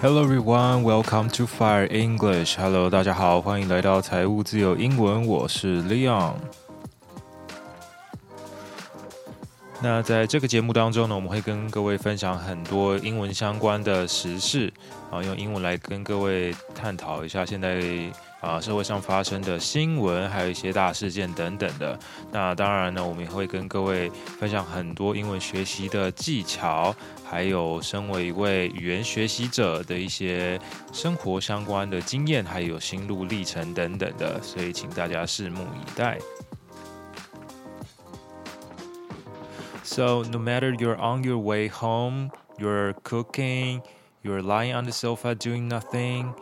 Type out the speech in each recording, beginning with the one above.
Hello everyone, welcome to Fire English. Hello，大家好，欢迎来到财务自由英文，我是 Leon。那在这个节目当中呢，我们会跟各位分享很多英文相关的时事，啊，用英文来跟各位探讨一下现在啊社会上发生的新闻，还有一些大事件等等的。那当然呢，我们也会跟各位分享很多英文学习的技巧。还有身为一位语言学习者的一些生活相关的经验，还有心路历程等等的，所以请大家拭目以待。So no matter you're on your way home, you're cooking, you're lying on the sofa doing nothing,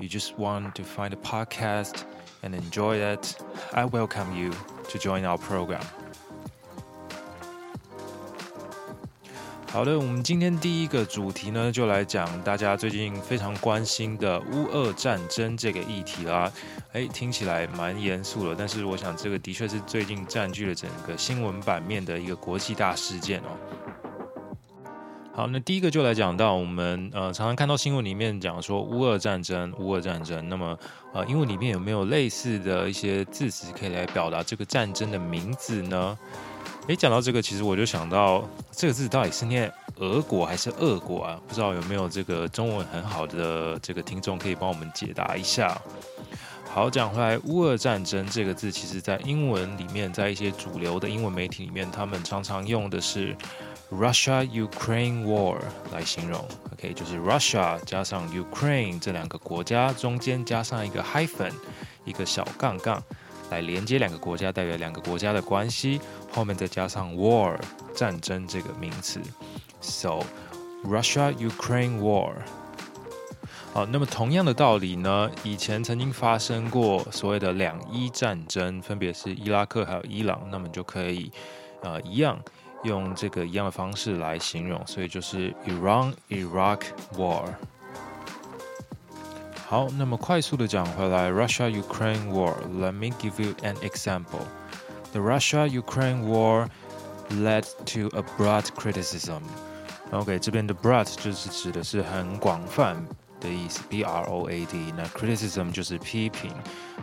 you just want to find a podcast and enjoy it, I welcome you to join our program. 好的，我们今天第一个主题呢，就来讲大家最近非常关心的乌俄战争这个议题啦。诶，听起来蛮严肃的，但是我想这个的确是最近占据了整个新闻版面的一个国际大事件哦。好，那第一个就来讲到我们呃常常看到新闻里面讲说乌俄战争，乌俄战争。那么呃英文里面有没有类似的一些字词可以来表达这个战争的名字呢？诶，讲到这个，其实我就想到这个字到底是念俄国还是俄国啊？不知道有没有这个中文很好的这个听众可以帮我们解答一下。好，讲回来，乌俄战争这个字，其实在英文里面，在一些主流的英文媒体里面，他们常常用的是 Russia-Ukraine War 来形容。OK，就是 Russia 加上 Ukraine 这两个国家中间加上一个 hyphen，一个小杠杠。来连接两个国家，代表两个国家的关系，后面再加上 war 战争这个名词，so Russia-Ukraine War。好，那么同样的道理呢，以前曾经发生过所谓的两伊战争，分别是伊拉克还有伊朗，那么就可以呃一样用这个一样的方式来形容，所以就是 Iran-Iraq War。好，那么快速的讲回来，Russia-Ukraine War。Let me give you an example. The Russia-Ukraine War led to a broad criticism. OK，这边的 broad 就是指的是很广泛的意思，B-R-O-A-D。那 criticism 就是批评。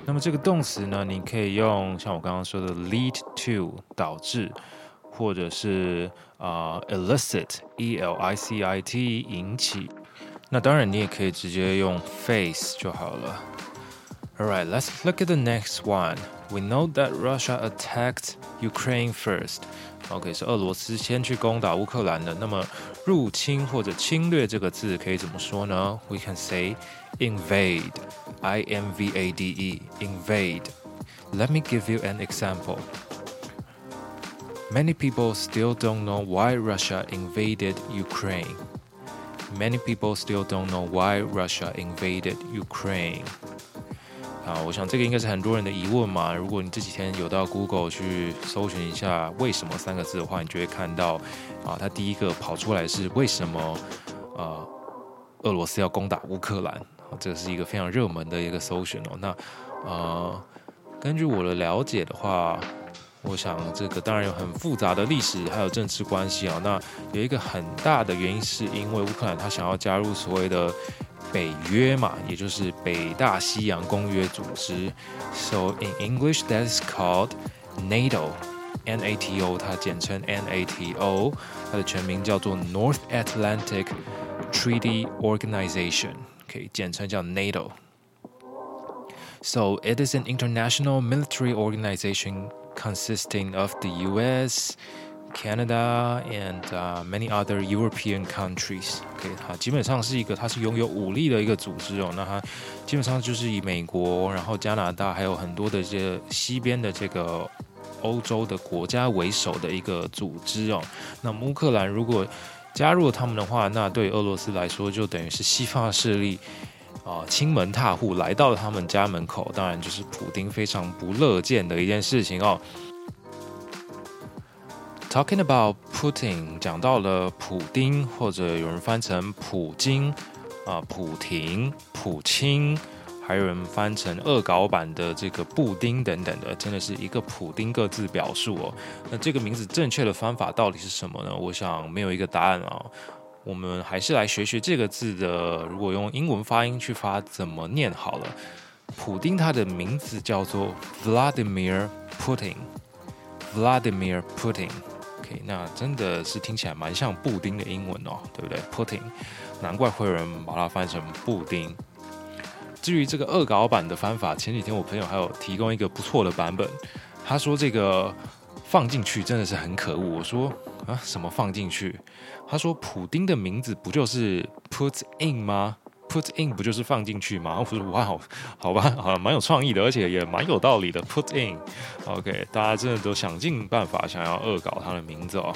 那么这个动词呢，你可以用像我刚刚说的 lead to 导致， 或者是啊、uh, elicit，E-L-I-C-I-T 引起。那当然，你也可以直接用 face 就好了。Alright, let's look at the next one. We know that Russia attacked Ukraine first. OK，是俄罗斯先去攻打乌克兰的。那么入侵或者侵略这个字可以怎么说呢？We can say invade. I-M-V-A-D-E. Invade. Let me give you an example. Many people still don't know why Russia invaded Ukraine. Many people still don't know why Russia invaded Ukraine. 啊，我想这个应该是很多人的疑问嘛。如果你这几天有到 Google 去搜寻一下“为什么”三个字的话，你就会看到啊，它第一个跑出来是为什么呃俄罗斯要攻打乌克兰？这是一个非常热门的一个搜寻哦。那呃，根据我的了解的话。我想这个当然有很复杂的历史还有政治关系啊。那有一个很大的原因是因为乌克兰他想要加入所谓的北约嘛，也就是北大西洋公约组织。So in English that is called NATO, N-A-T-O，它简称 N-A-T-O，它的全名叫做 North Atlantic Treaty Organization，可以简称叫 NATO。So it is an international military organization. Consisting of the U.S., Canada, and many other European countries. OK，它基本上是一个，它是拥有武力的一个组织哦。那它基本上就是以美国，然后加拿大，还有很多的这西边的这个欧洲的国家为首的一个组织哦。那乌克兰如果加入了他们的话，那对俄罗斯来说就等于是西方势力。啊，亲门踏户来到了他们家门口，当然就是普丁非常不乐见的一件事情哦。Talking about Putin，讲到了普丁，或者有人翻成普京啊、普廷、普钦，还有人翻成恶搞版的这个布丁等等的，真的是一个普丁各自表述哦。那这个名字正确的方法到底是什么呢？我想没有一个答案啊。我们还是来学学这个字的，如果用英文发音去发，怎么念好了。普丁他的名字叫做 Vladimir Putin，Vladimir Putin。OK，那真的是听起来蛮像布丁的英文哦，对不对？Putin，难怪会有人把它翻成布丁。至于这个恶搞版的翻法，前几天我朋友还有提供一个不错的版本，他说这个放进去真的是很可恶。我说啊，什么放进去？他说：“普丁的名字不就是 put in 吗？put in 不就是放进去吗？”我说：“哇，好吧，好，蛮有创意的，而且也蛮有道理的。put in，OK，、大家真的都想尽办法想要恶搞他的名字哦。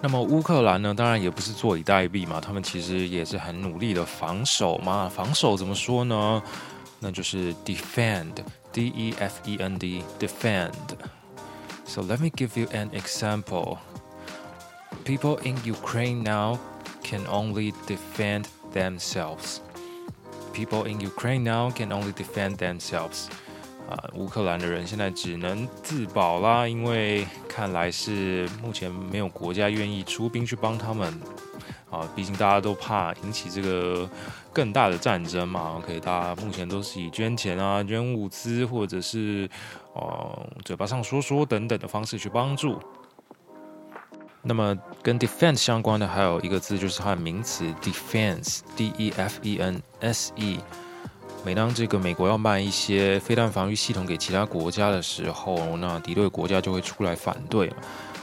那么乌克兰呢？当然也不是坐以待毙嘛，他们其实也是很努力的防守嘛。防守怎么说呢？那就是 defend，D-E-F-E-N-D，defend。So let me give you an example。People in Ukraine now can only defend themselves. People in Ukraine now can only defend themselves. 啊，乌克兰的人现在只能自保啦，因为看来是目前没有国家愿意出兵去帮他们。 啊，毕竟大家都怕引起这个更大的战争嘛。OK，大家目前都是以捐钱啊、捐物资，或者是哦、呃、嘴巴上说说等等的方式去帮助。那么跟 defense 相关的还有一个字，就是它的名词 defense，D-E-F-E-N-S-E。每当这个美国要卖一些飞弹防御系统给其他国家的时候，那敌对国家就会出来反对。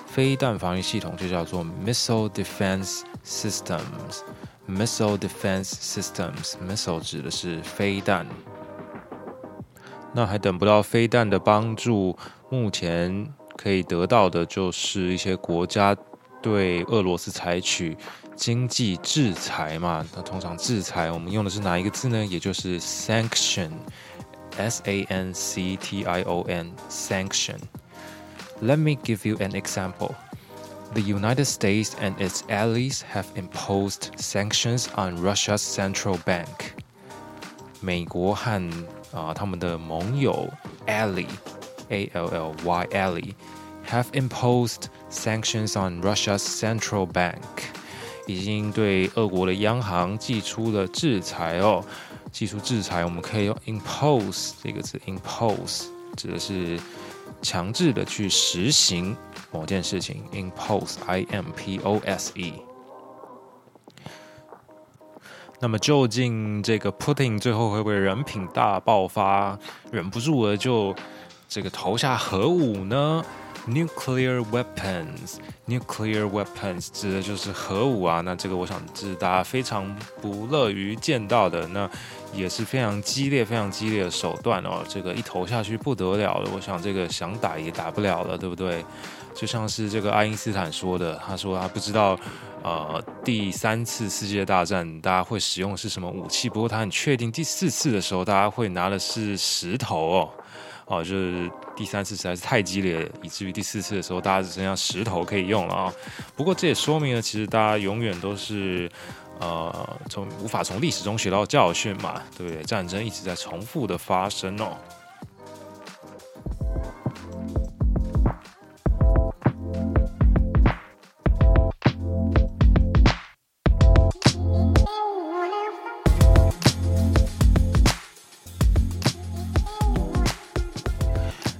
飞弹防御系统就叫做 missile defense systems。missile defense systems，missile 指的是飞弹。那还等不到飞弹的帮助，目前可以得到的就是一些国家。对俄罗斯采取经济制裁嘛？那通常制裁我们用的是哪一个字呢？也就是 sanction，S-A-N-C-T-I-O-N，sanction。Let me give you an example. The United States and its allies have imposed sanctions on Russia's central bank. 美国和啊他们的盟友 ally，A-L-L-Y-ally。Have imposed sanctions on Russia's central bank，已经对俄国的央行祭出了制裁哦。祭出制裁，我们可以用 impose 这个字，impose 指的是 强制的去实行某件事情，impose，I-M-P-O-S-E。那么究竟这个 Putin 最后会不会人品大爆发，忍不住了就这个投下核武呢？Nuclear weapons, nuclear weapons 指的就是核武啊。那这个我想是大家非常不乐于见到的，那也是非常激烈、非常激烈的手段哦。这个一投下去不得了了，我想这个想打也打不了了，对不对？就像是这个爱因斯坦说的，他说他不知道，呃，第三次世界大战大家会使用是什么武器，不过他很确定第四次的时候大家会拿的是石头哦。哦，就是第三次实在是太激烈，以至于第四次的时候，大家只剩下石头可以用了啊、不过这也说明了，其实大家永远都是，呃，从无法从历史中学到教训嘛，对不对？战争一直在重复的发生哦。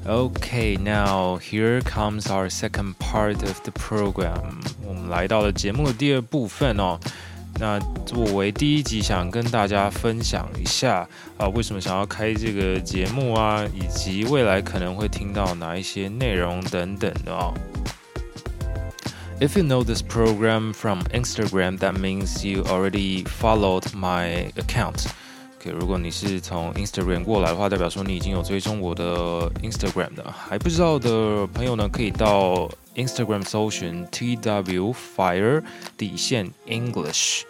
Okay, now here comes our second part of the program. 我们来到了节目的第二部分哦。那作为第一集，想跟大家分享一下啊，为什么想要开这个节目啊，以及未来可能会听到哪一些内容等等的哦。If you know this program from Instagram, that means you already followed my account. OK，如果你是从 Instagram 过来的话，代表说你已经有追踪我的 Instagram 的。还不知道的朋友呢，可以到 Instagram 搜寻 TW Fire 底线 English，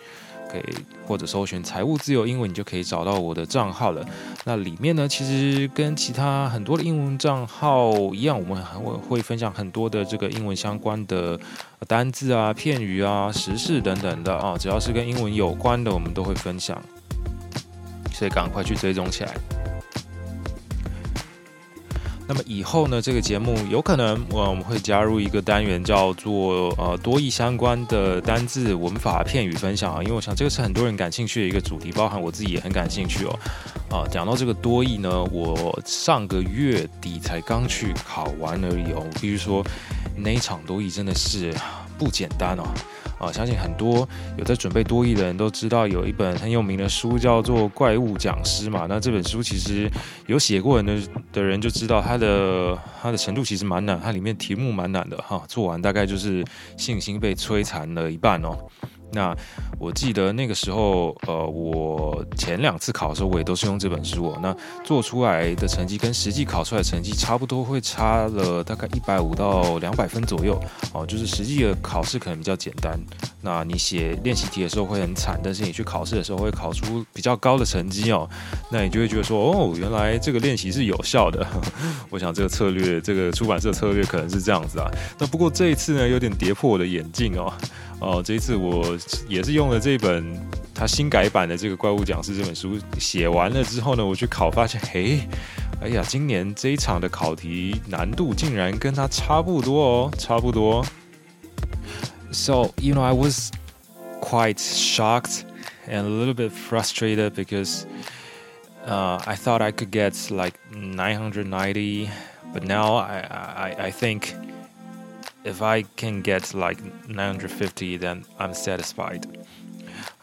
可以或者搜寻财务自由英文，你就可以找到我的账号了。那里面呢，其实跟其他很多的英文账号一样，我们还会会分享很多的这个英文相关的单字啊、片语啊、时事等等的啊，只要是跟英文有关的，我们都会分享。所以赶快去追踪起来。那么以后呢，这个节目有可能我们会加入一个单元，叫做呃多益相关的单字、文法、片语分享啊，因为我想这个是很多人感兴趣的一个主题，包含我自己也很感兴趣哦。啊，讲到这个多益呢，我上个月底才刚去考完而已哦。比如说那一场多益真的是不简单哦。啊，相信很多有在准备多益的人都知道，有一本很有名的书叫做《怪物讲师》嘛。那这本书其实有写过人的的人就知道，它的它的程度其实蛮难，它里面题目蛮难的哈。做完大概就是信心被摧残了一半哦。那我记得那个时候，呃，我前两次考的时候，我也都是用这本书哦。那做出来的成绩跟实际考出来的成绩差不多，会差了大概一百五到两百分左右哦。就是实际的考试可能比较简单，那你写练习题的时候会很惨，但是你去考试的时候会考出比较高的成绩哦。那你就会觉得说，哦，原来这个练习是有效的。我想这个策略，这个出版社策略可能是这样子啊。那不过这一次呢，有点跌破我的眼镜哦。哦，这一次我也是用了这本他新改版的这个《怪物讲师》这本书，写完了之后呢，我去考，发现，嘿，哎呀，今年这一场的考题难度竟然跟他差不多哦，差不多。So you know, I was quite shocked and a little bit frustrated because, uh, I thought I could get like 990, but now I I I think. If I can get like 950, then I'm satisfied.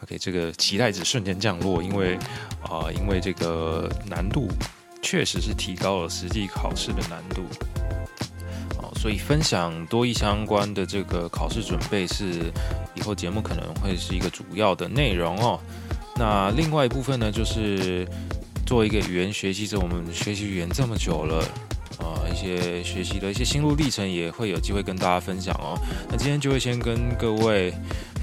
OK，这个期待值瞬间降落，因为啊、因为这个难度确实是提高了实际考试的难度。哦，所以分享多益相关的这个考试准备是以后节目可能会是一个主要的内容哦。那另外一部分呢，就是做一个语言学习者，我们学习语言这么久了。一些学习的一些心路历程也会有机会跟大家分享哦。那今天就会先跟各位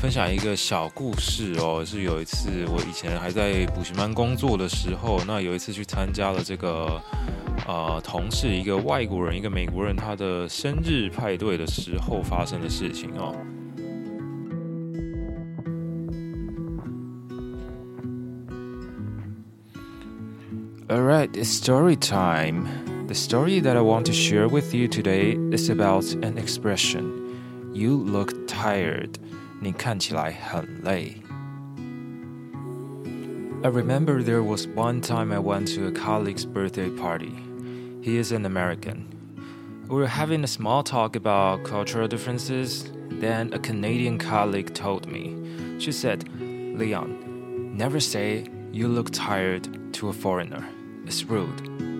分享一个小故事哦，是有一次我以前还在补习班工作的时候，那有一次去参加了这个呃同事一个外国人一个美国人他的生日派对的时候发生的事情哦。Alright, story time. The story that I want to share with you today is about an expression. You look tired. 你看起来很累. I remember there was one time I went to a colleague's birthday party. He is an American. We were having a small talk about cultural differences. Then a Canadian colleague told me. She said, Leon, never say you look tired to a foreigner. It's rude.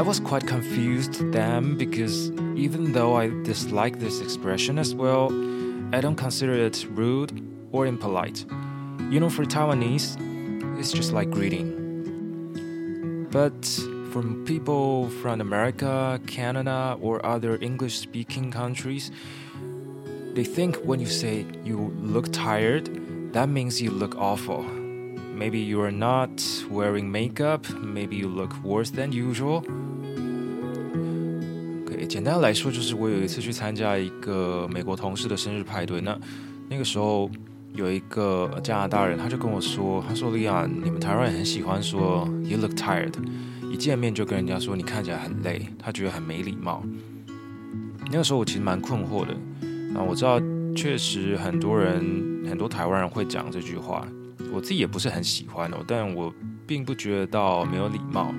I was quite confused then because even though I dislike this expression as well, I don't consider it rude or impolite. You know, for Taiwanese, it's just like greeting. But from people from America, Canada, or other English speaking countries, they think when you say you look tired, that means you look awful. Maybe you are not wearing makeup, maybe you look worse than usual. 简单来说，就是我有一次去参加一个美国同事的生日派对，那那个时候有一个加拿大人，他就跟我说：“他说，利亚，你们台湾人很喜欢说 ‘You look tired’，一见面就跟人家说你看起来很累，他觉得很没礼貌。”那个时候我其实蛮困惑的。啊，我知道确实很多人，很多台湾人会讲这句话。我自己也不是很喜欢哦，但我并不觉得到没有礼貌。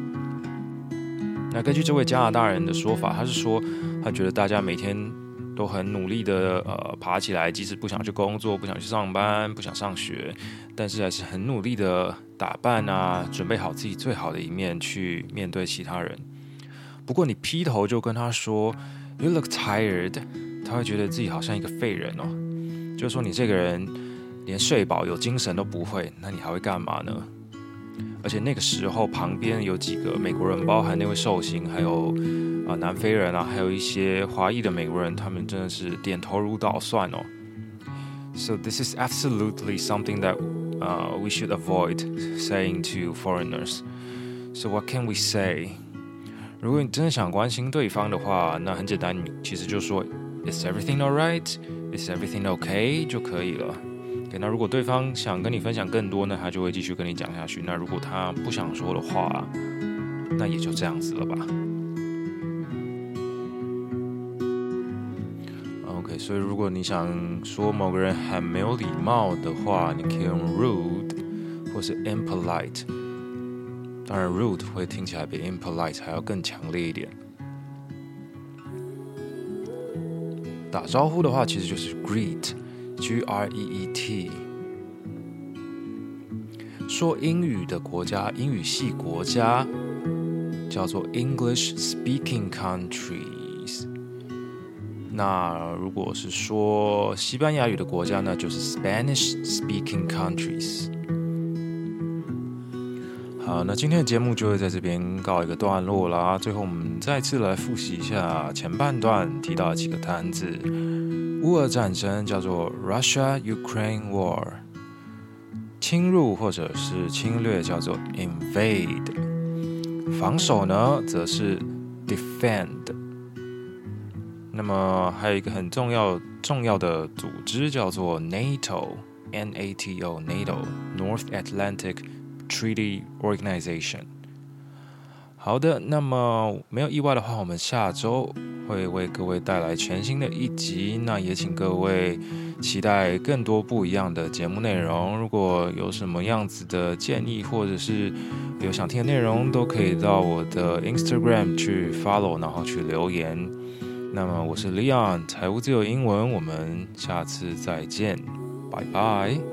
那根据这位加拿大人的说法，他是说他觉得大家每天都很努力的呃爬起来，即使不想去工作、不想去上班、不想上学，但是还是很努力的打扮啊，准备好自己最好的一面去面对其他人。不过你劈头就跟他说 “You look tired”，他会觉得自己好像一个废人哦，就说你这个人。连睡饱有精神都不会，那你还会干嘛呢？而且那个时候旁边有几个美国人，包含那位寿星，还有啊、呃、南非人啊，还有一些华裔的美国人，他们真的是点头如捣蒜哦。So this is absolutely something that uh, we should avoid saying to foreigners. So what can we say? 如果你真的想关心对方的话，那很简单，你其实就说 Is everything alright? Is everything okay? 就可以了。 那如果对方想跟你分享更多呢，他就会继续跟你讲下去。那如果他不想说的话，那也就这样子了吧。OK，所以如果你想说某个人很没有礼貌的话，你可以用 rude 或是 impolite。当然，rude 会听起来比 impolite 还要更强烈一点。打招呼的话，其实就是 greet。G R E E T，说英语的国家，英语系国家叫做 English Speaking Countries。那如果是说西班牙语的国家呢，就是 Spanish Speaking Countries。好，那今天的节目就会在这边告一个段落啦。最后，我们再次来复习一下前半段提到的几个单字。乌俄战争叫做 Russia-Ukraine War，侵入或者是侵略叫做 invade，防守呢则是 defend。那么还有一个很重要重要的组织叫做 NATO，N-A-T-O，NATO，North Atlantic Treaty Organization。好的，那么没有意外的话，我们下周会为各位带来全新的一集。那也请各位期待更多不一样的节目内容。如果有什么样子的建议，或者是有想听的内容，都可以到我的 Instagram 去 follow，然后去留言。那么我是 Leon，财务自由英文，我们下次再见，拜拜。